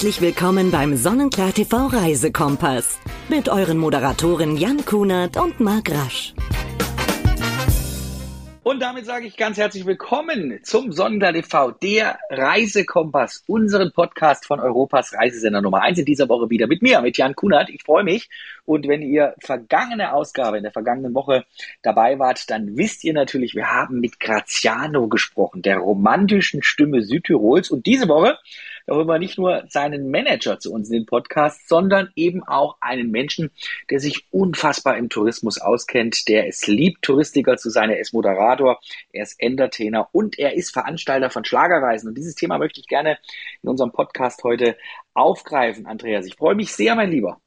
Herzlich willkommen beim Sonnenklar TV Reisekompass mit euren Moderatoren Jan Kunert und Marc Rasch. Und damit sage ich ganz herzlich willkommen zum Sonnenklar TV, der Reisekompass, unseren Podcast von Europas Reisesender Nummer 1 in dieser Woche wieder mit mir, mit Jan Kunert. Ich freue mich. Und wenn ihr vergangene Ausgabe in der vergangenen Woche dabei wart, dann wisst ihr natürlich, wir haben mit Graziano gesprochen, der romantischen Stimme Südtirols. Und diese Woche da holen wir nicht nur seinen Manager zu uns in den Podcast, sondern eben auch einen Menschen, der sich unfassbar im Tourismus auskennt, der es liebt, Touristiker zu sein. Er ist Moderator, er ist Entertainer und er ist Veranstalter von Schlagerreisen. Und dieses Thema möchte ich gerne in unserem Podcast heute aufgreifen, Andreas. Ich freue mich sehr, mein Lieber.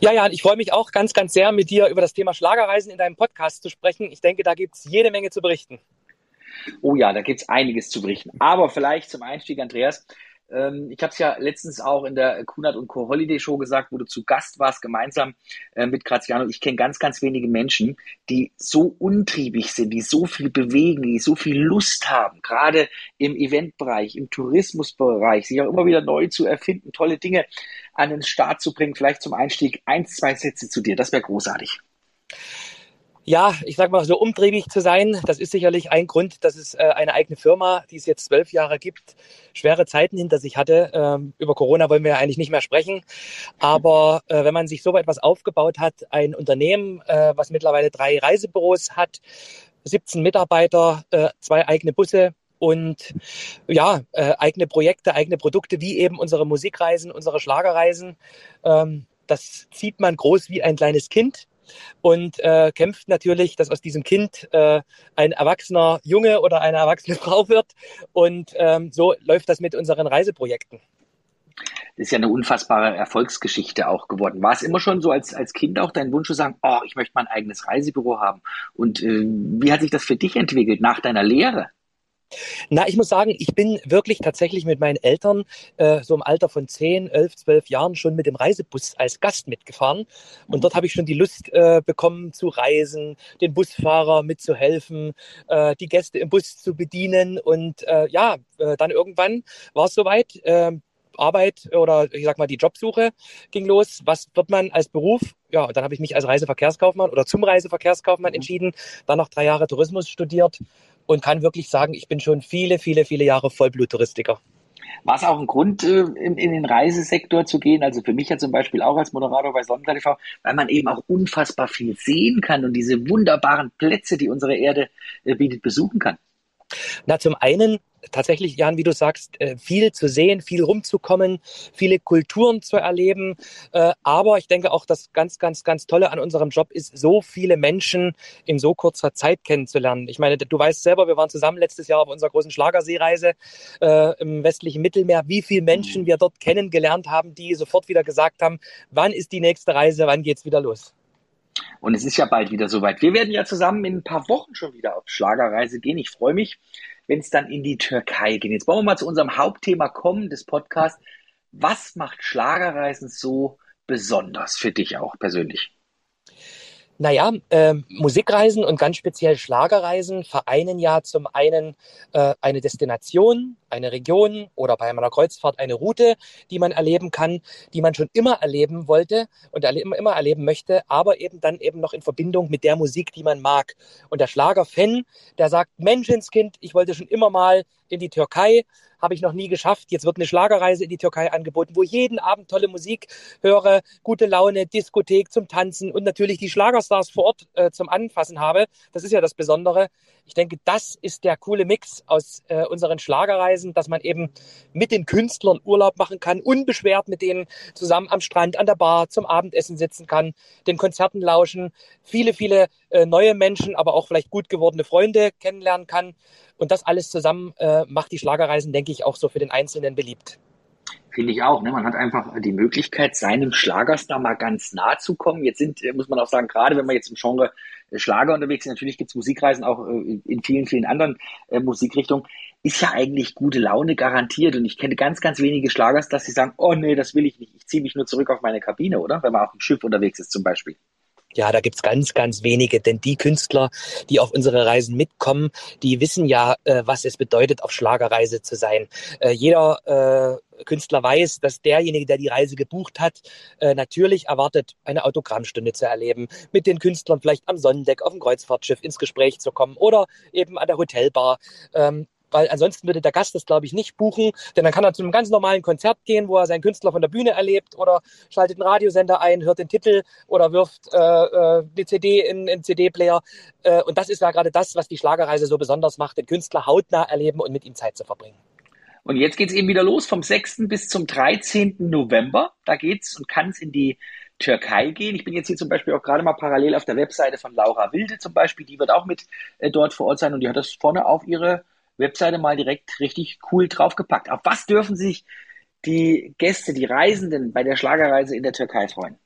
Ja, Jan, ich freue mich auch ganz, ganz sehr, mit dir über das Thema Schlagerreisen in deinem Podcast zu sprechen. Ich denke, da gibt es jede Menge zu berichten. Oh ja, da gibt es einiges zu berichten. Aber vielleicht zum Einstieg, Andreas, ähm, ich habe es ja letztens auch in der Kunert und Co. Holiday Show gesagt, wo du zu Gast warst, gemeinsam äh, mit Graziano. Ich kenne ganz, ganz wenige Menschen, die so untriebig sind, die so viel bewegen, die so viel Lust haben, gerade im Eventbereich, im Tourismusbereich, sich auch immer wieder neu zu erfinden, tolle Dinge an den Start zu bringen. Vielleicht zum Einstieg eins, zwei Sätze zu dir. Das wäre großartig. Ja, ich sag mal, so umtriebig zu sein, das ist sicherlich ein Grund, dass es äh, eine eigene Firma, die es jetzt zwölf Jahre gibt, schwere Zeiten hinter sich hatte. Ähm, über Corona wollen wir ja eigentlich nicht mehr sprechen. Aber äh, wenn man sich so etwas aufgebaut hat, ein Unternehmen, äh, was mittlerweile drei Reisebüros hat, 17 Mitarbeiter, zwei eigene Busse, und ja, äh, eigene Projekte, eigene Produkte, wie eben unsere Musikreisen, unsere Schlagerreisen. Ähm, das zieht man groß wie ein kleines Kind und äh, kämpft natürlich, dass aus diesem Kind äh, ein erwachsener Junge oder eine erwachsene Frau wird. Und ähm, so läuft das mit unseren Reiseprojekten. Das ist ja eine unfassbare Erfolgsgeschichte auch geworden. War es immer schon so als, als Kind auch dein Wunsch zu sagen, oh, ich möchte mein eigenes Reisebüro haben? Und äh, wie hat sich das für dich entwickelt nach deiner Lehre? Na, ich muss sagen, ich bin wirklich tatsächlich mit meinen Eltern äh, so im Alter von 10, 11, 12 Jahren schon mit dem Reisebus als Gast mitgefahren. Und dort habe ich schon die Lust äh, bekommen zu reisen, den Busfahrer mitzuhelfen, äh, die Gäste im Bus zu bedienen. Und äh, ja, äh, dann irgendwann war es soweit. Äh, Arbeit oder ich sag mal die Jobsuche ging los. Was wird man als Beruf? Ja, dann habe ich mich als Reiseverkehrskaufmann oder zum Reiseverkehrskaufmann entschieden. Dann noch drei Jahre Tourismus studiert und kann wirklich sagen, ich bin schon viele, viele, viele Jahre Vollbluttouristiker. War es auch ein Grund, äh, in, in, den Reisesektor zu gehen? Also für mich ja zum Beispiel auch als Moderator bei Sonntag TV, weil man eben auch unfassbar viel sehen kann und diese wunderbaren Plätze, die unsere Erde äh, bietet, besuchen kann. Na, zum einen tatsächlich, Jan, wie du sagst, äh, viel zu sehen, viel rumzukommen, viele Kulturen zu erleben. Äh, aber ich denke auch, das ganz, ganz, ganz Tolle an unserem Job ist, so viele Menschen in so kurzer Zeit kennenzulernen. Ich meine, du weißt selber, wir waren zusammen letztes Jahr auf unserer großen Schlagerseereise äh, im westlichen Mittelmeer, wie viele Menschen wir dort kennengelernt haben, die sofort wieder gesagt haben, wann ist die nächste Reise, wann geht's wieder los? Und es ist ja bald wieder soweit. Wir werden ja zusammen in ein paar Wochen schon wieder auf Schlagerreise gehen. Ich freue mich, wenn es dann in die Türkei geht. Jetzt wollen wir mal zu unserem Hauptthema kommen des Podcasts. Was macht Schlagerreisen so besonders für dich auch persönlich? Naja, äh, Musikreisen und ganz speziell Schlagerreisen vereinen ja zum einen äh, eine Destination, eine Region oder bei einer Kreuzfahrt eine Route, die man erleben kann, die man schon immer erleben wollte und erle immer erleben möchte, aber eben dann eben noch in Verbindung mit der Musik, die man mag. Und der Schlagerfan, der sagt, Menschenskind, ich wollte schon immer mal in die Türkei habe ich noch nie geschafft. Jetzt wird eine Schlagerreise in die Türkei angeboten, wo ich jeden Abend tolle Musik höre, gute Laune, Diskothek zum Tanzen und natürlich die Schlagerstars vor Ort äh, zum Anfassen habe. Das ist ja das Besondere. Ich denke, das ist der coole Mix aus äh, unseren Schlagerreisen, dass man eben mit den Künstlern Urlaub machen kann, unbeschwert mit denen zusammen am Strand, an der Bar zum Abendessen sitzen kann, den Konzerten lauschen, viele, viele äh, neue Menschen, aber auch vielleicht gut gewordene Freunde kennenlernen kann. Und das alles zusammen äh, macht die Schlagerreisen, denke ich, auch so für den Einzelnen beliebt. Finde ich auch. Ne? Man hat einfach die Möglichkeit, seinem Schlagerstar mal ganz nah zu kommen. Jetzt sind, äh, muss man auch sagen, gerade wenn man jetzt im Genre äh, Schlager unterwegs ist, natürlich gibt es Musikreisen auch äh, in vielen, vielen anderen äh, Musikrichtungen, ist ja eigentlich gute Laune garantiert. Und ich kenne ganz, ganz wenige Schlagers, dass sie sagen, oh nee, das will ich nicht. Ich ziehe mich nur zurück auf meine Kabine, oder? Wenn man auf dem Schiff unterwegs ist zum Beispiel. Ja, da gibt's ganz, ganz wenige, denn die Künstler, die auf unsere Reisen mitkommen, die wissen ja, äh, was es bedeutet, auf Schlagerreise zu sein. Äh, jeder äh, Künstler weiß, dass derjenige, der die Reise gebucht hat, äh, natürlich erwartet, eine Autogrammstunde zu erleben, mit den Künstlern vielleicht am Sonnendeck auf dem Kreuzfahrtschiff ins Gespräch zu kommen oder eben an der Hotelbar. Ähm, weil ansonsten würde der Gast das, glaube ich, nicht buchen, denn dann kann er zu einem ganz normalen Konzert gehen, wo er seinen Künstler von der Bühne erlebt oder schaltet einen Radiosender ein, hört den Titel oder wirft äh, äh, die CD in den CD-Player. Äh, und das ist ja gerade das, was die Schlagerreise so besonders macht, den Künstler hautnah erleben und mit ihm Zeit zu verbringen. Und jetzt geht es eben wieder los vom 6. bis zum 13. November. Da geht's und kann es in die Türkei gehen. Ich bin jetzt hier zum Beispiel auch gerade mal parallel auf der Webseite von Laura Wilde zum Beispiel. Die wird auch mit äh, dort vor Ort sein und die hat das vorne auf ihre Webseite mal direkt richtig cool draufgepackt. Auf was dürfen sich die Gäste, die Reisenden bei der Schlagerreise in der Türkei freuen?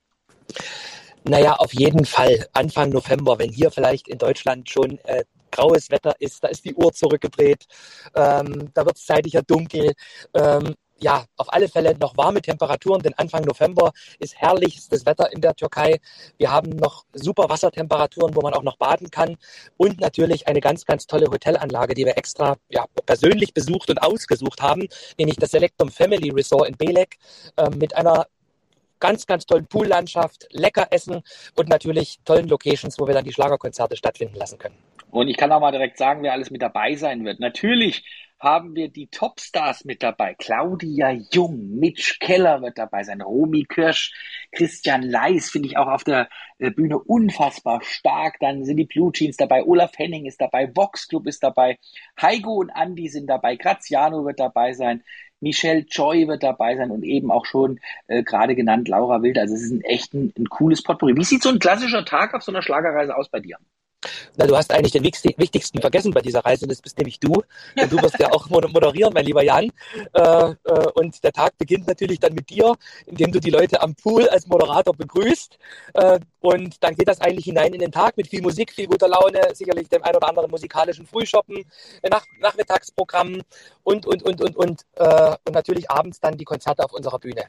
Naja, auf jeden Fall Anfang November, wenn hier vielleicht in Deutschland schon äh, graues Wetter ist, da ist die Uhr zurückgedreht, ähm, da wird es zeitlicher dunkel. Ähm, ja, auf alle Fälle noch warme Temperaturen, denn Anfang November ist herrlichstes Wetter in der Türkei. Wir haben noch super Wassertemperaturen, wo man auch noch baden kann und natürlich eine ganz, ganz tolle Hotelanlage, die wir extra ja, persönlich besucht und ausgesucht haben, nämlich das Selectum Family Resort in Belek äh, mit einer ganz, ganz tollen Poollandschaft, lecker essen und natürlich tollen Locations, wo wir dann die Schlagerkonzerte stattfinden lassen können. Und ich kann auch mal direkt sagen, wer alles mit dabei sein wird. Natürlich haben wir die Topstars mit dabei. Claudia Jung, Mitch Keller wird dabei sein, Romy Kirsch, Christian Leis finde ich auch auf der äh, Bühne unfassbar stark. Dann sind die Blue Jeans dabei, Olaf Henning ist dabei, Vox Club ist dabei, Heiko und Andy sind dabei, Graziano wird dabei sein, Michelle Joy wird dabei sein und eben auch schon äh, gerade genannt Laura Wild. Also es ist ein echt ein, ein cooles Potpourri. Wie sieht so ein klassischer Tag auf so einer Schlagerreise aus bei dir? Na, du hast eigentlich den wichtigsten vergessen bei dieser Reise, das bist nämlich du. Und du wirst ja auch moderieren, mein lieber Jan. Äh, äh, und der Tag beginnt natürlich dann mit dir, indem du die Leute am Pool als Moderator begrüßt. Äh, und dann geht das eigentlich hinein in den Tag mit viel Musik, viel guter Laune, sicherlich dem ein oder anderen musikalischen Frühshoppen, Nach Nachmittagsprogramm und, und, und, und, und, und natürlich abends dann die Konzerte auf unserer Bühne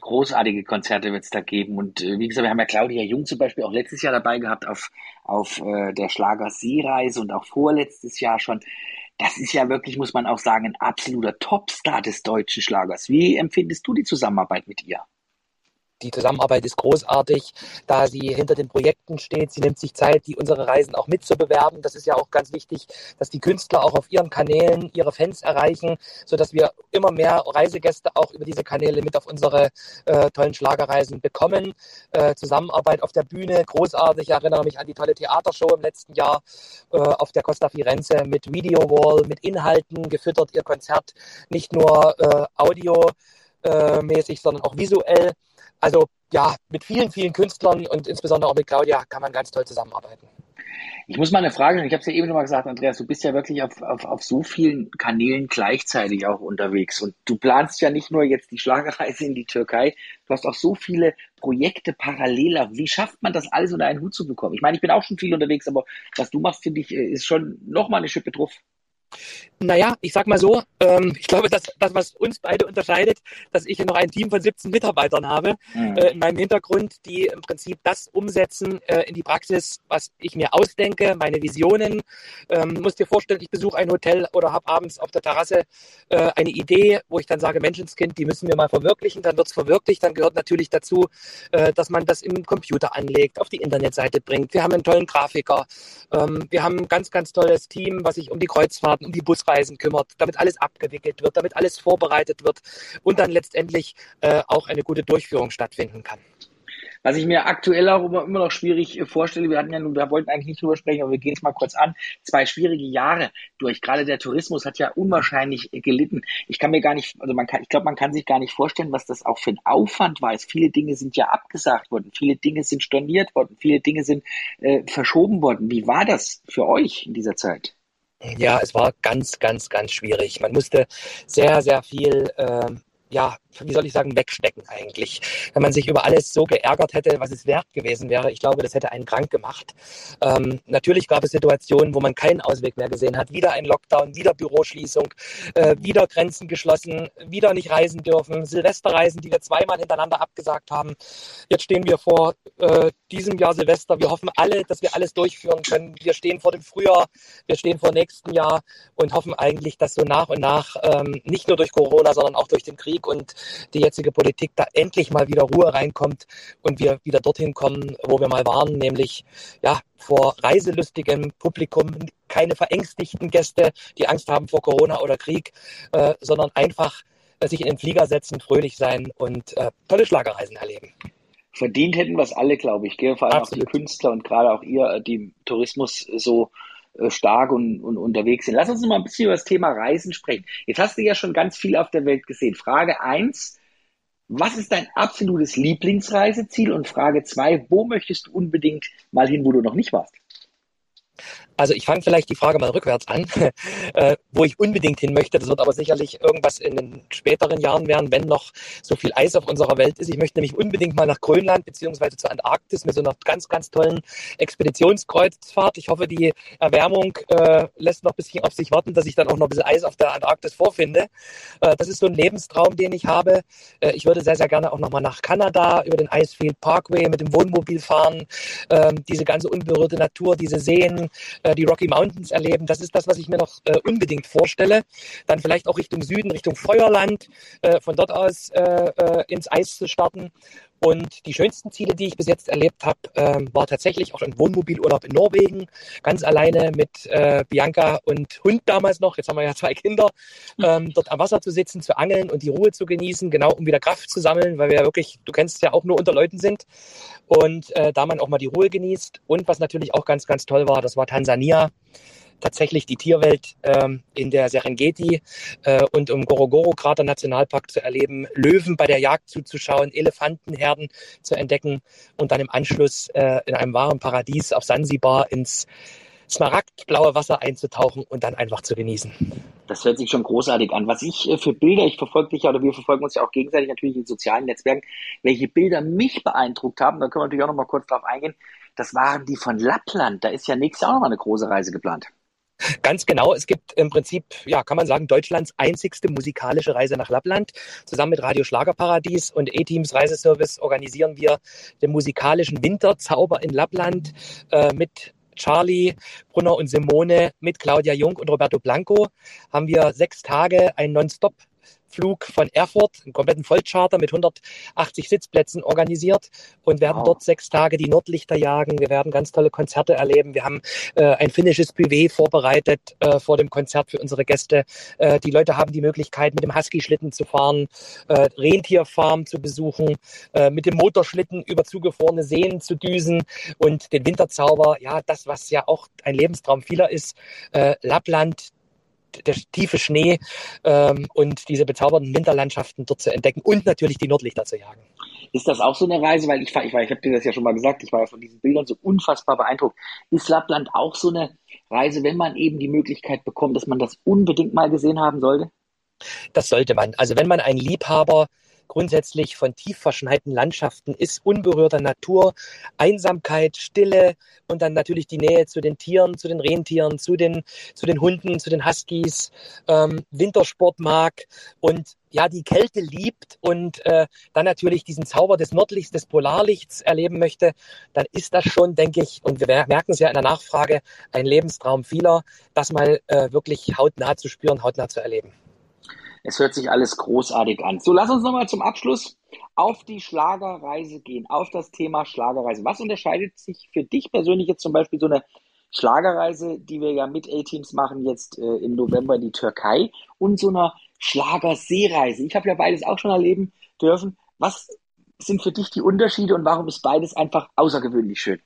großartige Konzerte wird es da geben. Und äh, wie gesagt, wir haben ja Claudia Jung zum Beispiel auch letztes Jahr dabei gehabt auf, auf äh, der Schlager Seereise und auch vorletztes Jahr schon. Das ist ja wirklich, muss man auch sagen, ein absoluter Topstar des deutschen Schlagers. Wie empfindest du die Zusammenarbeit mit ihr? Die Zusammenarbeit ist großartig, da sie hinter den Projekten steht. Sie nimmt sich Zeit, die unsere Reisen auch mitzubewerben. Das ist ja auch ganz wichtig, dass die Künstler auch auf ihren Kanälen ihre Fans erreichen, sodass wir immer mehr Reisegäste auch über diese Kanäle mit auf unsere äh, tollen Schlagerreisen bekommen. Äh, Zusammenarbeit auf der Bühne, großartig. Ich erinnere mich an die tolle Theatershow im letzten Jahr äh, auf der Costa Firenze mit Video Wall, mit Inhalten gefüttert, ihr Konzert. Nicht nur äh, Audio äh, mäßig, sondern auch visuell. Also ja, mit vielen, vielen Künstlern und insbesondere auch mit Claudia kann man ganz toll zusammenarbeiten. Ich muss mal eine Frage stellen. Ich habe es ja eben schon mal gesagt, Andreas, du bist ja wirklich auf, auf, auf so vielen Kanälen gleichzeitig auch unterwegs. Und du planst ja nicht nur jetzt die Schlagerreise in die Türkei, du hast auch so viele Projekte parallel. Wie schafft man das alles unter einen Hut zu bekommen? Ich meine, ich bin auch schon viel unterwegs, aber was du machst, finde ich, ist schon nochmal eine Schippe drauf. Naja, ich sag mal so, ähm, ich glaube, dass das, was uns beide unterscheidet, dass ich noch ein Team von 17 Mitarbeitern habe mhm. äh, in meinem Hintergrund, die im Prinzip das umsetzen äh, in die Praxis, was ich mir ausdenke, meine Visionen. Ähm, musst dir vorstellen, ich besuche ein Hotel oder habe abends auf der Terrasse äh, eine Idee, wo ich dann sage, Menschenskind, die müssen wir mal verwirklichen, dann wird's verwirklicht, dann gehört natürlich dazu, äh, dass man das im Computer anlegt, auf die Internetseite bringt. Wir haben einen tollen Grafiker, ähm, wir haben ein ganz, ganz tolles Team, was sich um die Kreuzfahrten, um die Busreisen kümmert, damit alles abgewickelt wird, damit alles vorbereitet wird und dann letztendlich äh, auch eine gute Durchführung stattfinden kann. Was ich mir aktuell auch immer, noch schwierig vorstelle, wir hatten ja nun, wir wollten eigentlich nicht drüber sprechen, aber wir gehen es mal kurz an. Zwei schwierige Jahre durch. Gerade der Tourismus hat ja unwahrscheinlich gelitten. Ich kann mir gar nicht, also man kann, ich glaube, man kann sich gar nicht vorstellen, was das auch für ein Aufwand war. Viele Dinge sind ja abgesagt worden, viele Dinge sind storniert worden, viele Dinge sind äh, verschoben worden. Wie war das für euch in dieser Zeit? Ja, es war ganz, ganz, ganz schwierig. Man musste sehr, sehr viel äh, ja, wie soll ich sagen, wegstecken eigentlich. Wenn man sich über alles so geärgert hätte, was es wert gewesen wäre, ich glaube, das hätte einen krank gemacht. Ähm, natürlich gab es Situationen, wo man keinen Ausweg mehr gesehen hat. Wieder ein Lockdown, wieder Büroschließung, äh, wieder Grenzen geschlossen, wieder nicht reisen dürfen, Silvesterreisen, die wir zweimal hintereinander abgesagt haben. Jetzt stehen wir vor äh, diesem Jahr Silvester. Wir hoffen alle, dass wir alles durchführen können. Wir stehen vor dem Frühjahr, wir stehen vor nächsten Jahr und hoffen eigentlich, dass so nach und nach ähm, nicht nur durch Corona, sondern auch durch den Krieg und die jetzige Politik da endlich mal wieder Ruhe reinkommt und wir wieder dorthin kommen, wo wir mal waren, nämlich ja vor reiselustigem Publikum, keine verängstigten Gäste, die Angst haben vor Corona oder Krieg, äh, sondern einfach äh, sich in den Flieger setzen, fröhlich sein und äh, tolle Schlagerreisen erleben. Verdient hätten wir es alle, glaube ich, gell? vor allem Absolut. auch die Künstler und gerade auch ihr, äh, die im Tourismus so stark und, und unterwegs sind. Lass uns noch mal ein bisschen über das Thema Reisen sprechen. Jetzt hast du ja schon ganz viel auf der Welt gesehen. Frage eins: Was ist dein absolutes Lieblingsreiseziel? Und Frage zwei: Wo möchtest du unbedingt mal hin, wo du noch nicht warst? Also ich fange vielleicht die Frage mal rückwärts an, äh, wo ich unbedingt hin möchte. Das wird aber sicherlich irgendwas in den späteren Jahren werden, wenn noch so viel Eis auf unserer Welt ist. Ich möchte nämlich unbedingt mal nach Grönland beziehungsweise zur Antarktis mit so einer ganz, ganz tollen Expeditionskreuzfahrt. Ich hoffe, die Erwärmung äh, lässt noch ein bisschen auf sich warten, dass ich dann auch noch ein bisschen Eis auf der Antarktis vorfinde. Äh, das ist so ein Lebenstraum, den ich habe. Äh, ich würde sehr, sehr gerne auch nochmal nach Kanada über den Icefield Parkway mit dem Wohnmobil fahren. Ähm, diese ganze unberührte Natur, diese Seen, äh, die Rocky Mountains erleben. Das ist das, was ich mir noch äh, unbedingt vorstelle. Dann vielleicht auch Richtung Süden, Richtung Feuerland, äh, von dort aus äh, äh, ins Eis zu starten. Und die schönsten Ziele, die ich bis jetzt erlebt habe, ähm, war tatsächlich auch ein Wohnmobilurlaub in Norwegen, ganz alleine mit äh, Bianca und Hund damals noch. Jetzt haben wir ja zwei Kinder, ähm, dort am Wasser zu sitzen, zu angeln und die Ruhe zu genießen, genau um wieder Kraft zu sammeln, weil wir ja wirklich, du kennst es ja auch nur unter Leuten sind und äh, da man auch mal die Ruhe genießt. Und was natürlich auch ganz, ganz toll war, das war Tansania tatsächlich die Tierwelt ähm, in der Serengeti äh, und im Gorogoro-Krater Nationalpark zu erleben, Löwen bei der Jagd zuzuschauen, Elefantenherden zu entdecken und dann im Anschluss äh, in einem wahren Paradies auf Sansibar ins smaragdblaue Wasser einzutauchen und dann einfach zu genießen. Das hört sich schon großartig an. Was ich äh, für Bilder, ich verfolge dich ja oder wir verfolgen uns ja auch gegenseitig natürlich in sozialen Netzwerken, welche Bilder mich beeindruckt haben, da können wir natürlich auch noch mal kurz drauf eingehen, das waren die von Lappland. Da ist ja nächstes Jahr auch noch mal eine große Reise geplant. Ganz genau. Es gibt im Prinzip, ja, kann man sagen, Deutschlands einzigste musikalische Reise nach Lappland. Zusammen mit Radio Schlagerparadies und E-Teams Reiseservice organisieren wir den musikalischen Winterzauber in Lappland äh, mit Charlie, Brunner und Simone, mit Claudia Jung und Roberto Blanco haben wir sechs Tage ein Nonstop Flug von Erfurt, einen kompletten Vollcharter mit 180 Sitzplätzen organisiert und werden wow. dort sechs Tage die Nordlichter jagen. Wir werden ganz tolle Konzerte erleben. Wir haben äh, ein finnisches Buffet vorbereitet äh, vor dem Konzert für unsere Gäste. Äh, die Leute haben die Möglichkeit, mit dem Husky-Schlitten zu fahren, äh, Rentierfarm zu besuchen, äh, mit dem Motorschlitten über zugefrorene Seen zu düsen und den Winterzauber, ja, das, was ja auch ein Lebenstraum vieler ist, äh, Lappland, der tiefe Schnee ähm, und diese bezaubernden Winterlandschaften dort zu entdecken und natürlich die Nordlichter zu jagen. Ist das auch so eine Reise? Weil ich, war, ich, war, ich habe dir das ja schon mal gesagt, ich war ja von diesen Bildern so unfassbar beeindruckt. Ist Lappland auch so eine Reise, wenn man eben die Möglichkeit bekommt, dass man das unbedingt mal gesehen haben sollte? Das sollte man. Also wenn man ein Liebhaber grundsätzlich von tief verschneiten Landschaften ist, unberührter Natur, Einsamkeit, Stille und dann natürlich die Nähe zu den Tieren, zu den Rentieren, zu den, zu den Hunden, zu den Huskies, ähm, Wintersport mag und ja, die Kälte liebt und äh, dann natürlich diesen Zauber des Nordlichts, des Polarlichts erleben möchte, dann ist das schon, denke ich, und wir merken es ja in der Nachfrage, ein Lebenstraum vieler, das mal äh, wirklich hautnah zu spüren, hautnah zu erleben. Es hört sich alles großartig an. So, lass uns nochmal zum Abschluss auf die Schlagerreise gehen, auf das Thema Schlagerreise. Was unterscheidet sich für dich persönlich jetzt zum Beispiel so eine Schlagerreise, die wir ja mit A-Teams machen, jetzt äh, im November in die Türkei und so einer Schlagerseereise? Ich habe ja beides auch schon erleben dürfen. Was sind für dich die Unterschiede und warum ist beides einfach außergewöhnlich schön?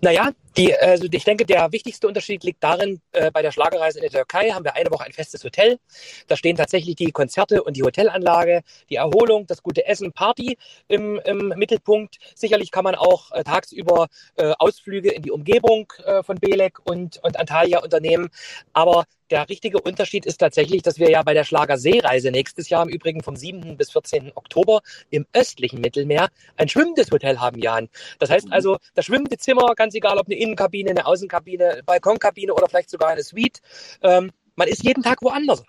Naja, die, also ich denke, der wichtigste Unterschied liegt darin, äh, bei der Schlagerreise in der Türkei haben wir eine Woche ein festes Hotel. Da stehen tatsächlich die Konzerte und die Hotelanlage, die Erholung, das gute Essen, Party im, im Mittelpunkt. Sicherlich kann man auch äh, tagsüber äh, Ausflüge in die Umgebung äh, von Belek und, und Antalya unternehmen. Aber der richtige Unterschied ist tatsächlich, dass wir ja bei der Schlager-Seereise nächstes Jahr im Übrigen vom 7. bis 14. Oktober im östlichen Mittelmeer ein schwimmendes Hotel haben, Jan. Das heißt mhm. also, das schwimmende Zimmer, ganz egal ob eine Innenkabine, eine Außenkabine, Balkonkabine oder vielleicht sogar eine Suite, ähm, man ist jeden Tag woanders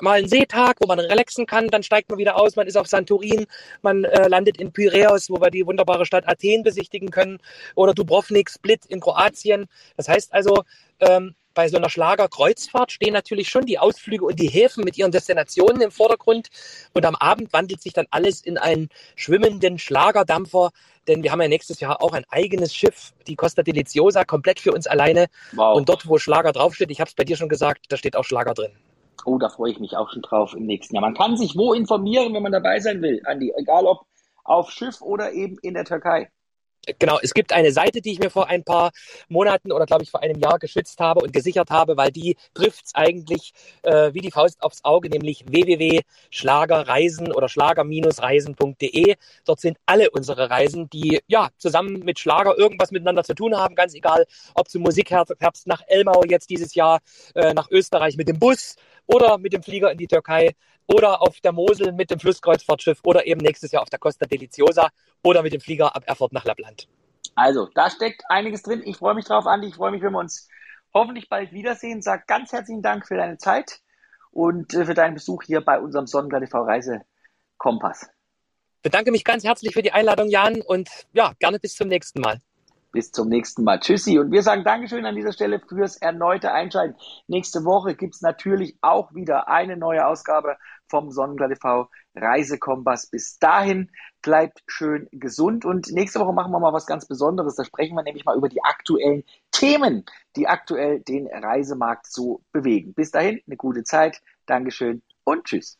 mal einen Seetag, wo man relaxen kann, dann steigt man wieder aus, man ist auf Santorin, man äh, landet in Piräus, wo wir die wunderbare Stadt Athen besichtigen können, oder Dubrovnik, Split in Kroatien. Das heißt also, ähm, bei so einer Schlagerkreuzfahrt stehen natürlich schon die Ausflüge und die Häfen mit ihren Destinationen im Vordergrund. Und am Abend wandelt sich dann alles in einen schwimmenden Schlagerdampfer, denn wir haben ja nächstes Jahr auch ein eigenes Schiff, die Costa Deliciosa, komplett für uns alleine. Wow. Und dort, wo Schlager draufsteht, ich habe es bei dir schon gesagt, da steht auch Schlager drin. Oh, da freue ich mich auch schon drauf im nächsten Jahr. Man kann sich wo informieren, wenn man dabei sein will, Andi, egal ob auf Schiff oder eben in der Türkei. Genau, es gibt eine Seite, die ich mir vor ein paar Monaten oder glaube ich vor einem Jahr geschützt habe und gesichert habe, weil die trifft es eigentlich äh, wie die Faust aufs Auge, nämlich www.schlagerreisen oder schlager-reisen.de. Dort sind alle unsere Reisen, die ja zusammen mit Schlager irgendwas miteinander zu tun haben, ganz egal, ob zum Musikherbst nach Elmau jetzt dieses Jahr, äh, nach Österreich mit dem Bus oder mit dem Flieger in die Türkei oder auf der Mosel mit dem Flusskreuzfahrtschiff oder eben nächstes Jahr auf der Costa Deliciosa oder mit dem Flieger ab Erfurt nach Lappland. Also, da steckt einiges drin. Ich freue mich drauf, Andi. Ich freue mich, wenn wir uns hoffentlich bald wiedersehen. Sag ganz herzlichen Dank für deine Zeit und äh, für deinen Besuch hier bei unserem Sonnenklar TV Reise Kompass. Bedanke mich ganz herzlich für die Einladung, Jan, und ja, gerne bis zum nächsten Mal. Bis zum nächsten Mal. Tschüssi. Und wir sagen Dankeschön an dieser Stelle fürs erneute Einschalten. Nächste Woche gibt's natürlich auch wieder eine neue Ausgabe vom Sonnenklar TV Reisekompass. Bis dahin bleibt schön gesund und nächste Woche machen wir mal was ganz Besonderes. Da sprechen wir nämlich mal über die aktuellen Themen, die aktuell den Reisemarkt so bewegen. Bis dahin eine gute Zeit. Dankeschön und tschüss.